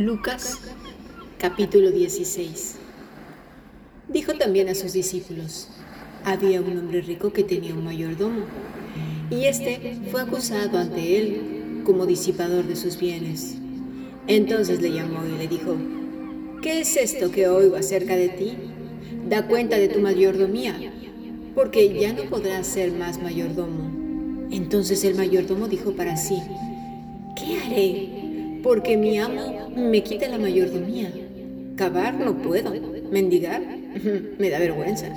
Lucas capítulo 16 Dijo también a sus discípulos, había un hombre rico que tenía un mayordomo, y éste fue acusado ante él como disipador de sus bienes. Entonces le llamó y le dijo, ¿qué es esto que oigo acerca de ti? Da cuenta de tu mayordomía, porque ya no podrás ser más mayordomo. Entonces el mayordomo dijo para sí, ¿qué haré? Porque mi amo me quita la mayordomía. Cavar no puedo, mendigar me da vergüenza.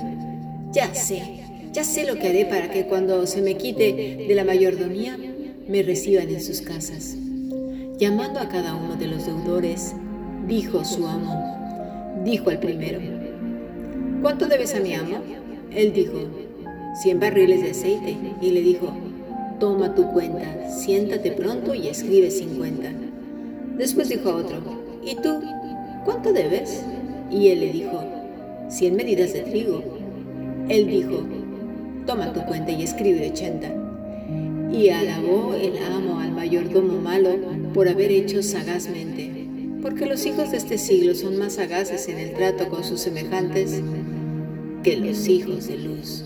Ya sé, ya sé lo que haré para que cuando se me quite de la mayordomía me reciban en sus casas. Llamando a cada uno de los deudores, dijo su amo, dijo al primero, ¿cuánto debes a mi amo? Él dijo, cien barriles de aceite, y le dijo, toma tu cuenta, siéntate pronto y escribe cincuenta. Después dijo a otro, ¿y tú? ¿Cuánto debes? Y él le dijo, cien medidas de trigo. Él dijo, toma tu cuenta y escribe ochenta. Y alabó el amo al mayordomo malo por haber hecho sagazmente, porque los hijos de este siglo son más sagaces en el trato con sus semejantes que los hijos de luz.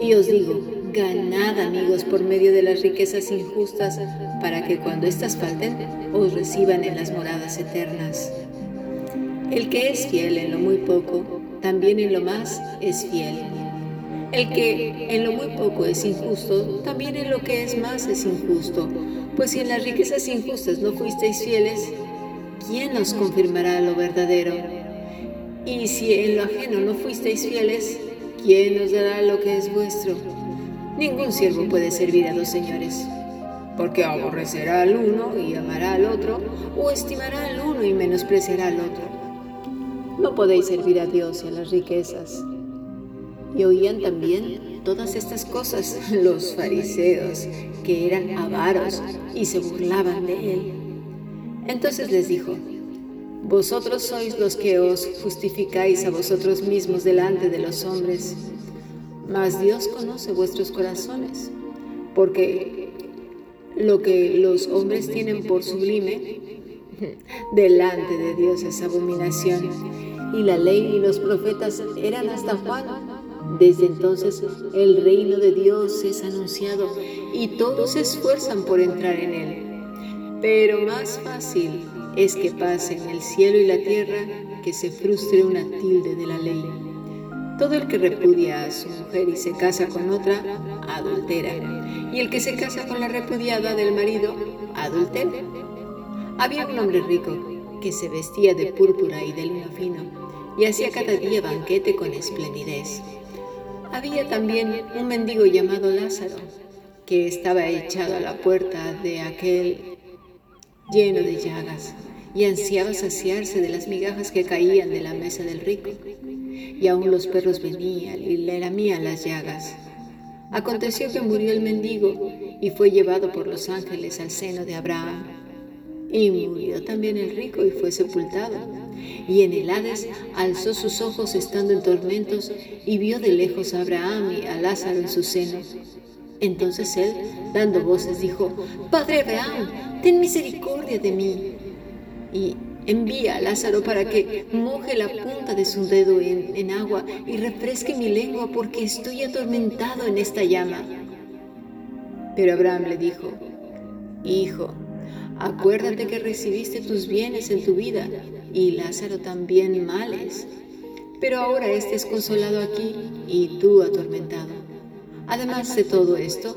Y os digo, ganad amigos por medio de las riquezas injustas, para que cuando éstas falten, os reciban en las moradas eternas. El que es fiel en lo muy poco, también en lo más es fiel. El que en lo muy poco es injusto, también en lo que es más es injusto. Pues si en las riquezas injustas no fuisteis fieles, ¿quién os confirmará lo verdadero? Y si en lo ajeno no fuisteis fieles, ¿quién os dará lo que es vuestro? Ningún siervo puede servir a dos señores, porque aborrecerá al uno y amará al otro, o estimará al uno y menospreciará al otro. No podéis servir a Dios y a las riquezas. Y oían también todas estas cosas los fariseos, que eran avaros y se burlaban de él. Entonces les dijo, vosotros sois los que os justificáis a vosotros mismos delante de los hombres, mas Dios conoce vuestros corazones, porque lo que los hombres tienen por sublime, delante de Dios es abominación. Y la ley y los profetas eran hasta Juan. Desde entonces el reino de Dios es anunciado y todos se esfuerzan por entrar en él. Pero más fácil es que pasen el cielo y la tierra que se frustre una tilde de la ley. Todo el que repudia a su mujer y se casa con otra, adultera. Y el que se casa con la repudiada del marido, adultera. Había un hombre rico que se vestía de púrpura y de lino fino y hacía cada día banquete con esplendidez. Había también un mendigo llamado Lázaro que estaba echado a la puerta de aquel lleno de llagas y ansiaba saciarse de las migajas que caían de la mesa del rico. Y aún los perros venían y le lamían las llagas. Aconteció que murió el mendigo y fue llevado por los ángeles al seno de Abraham. Y murió también el rico y fue sepultado. Y en el Hades alzó sus ojos estando en tormentos y vio de lejos a Abraham y a Lázaro en su seno. Entonces él, dando voces, dijo, Padre Abraham, ten misericordia de mí. Y envía a Lázaro para que moje la punta de su dedo en, agua y refresque mi lengua porque estoy atormentado en esta llama. Pero Abraham le dijo, Hijo, Acuérdate que recibiste tus bienes en tu vida y Lázaro también males. Pero ahora este es consolado aquí y tú atormentado. Además de todo esto,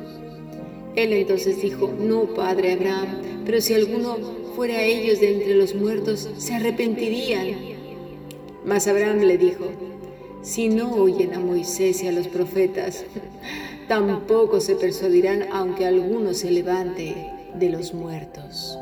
Él entonces dijo, no, padre Abraham, pero si alguno fuera a ellos de entre los muertos, se arrepentirían. Mas Abraham le dijo, si no oyen a Moisés y a los profetas, tampoco se persuadirán aunque alguno se levante de los muertos.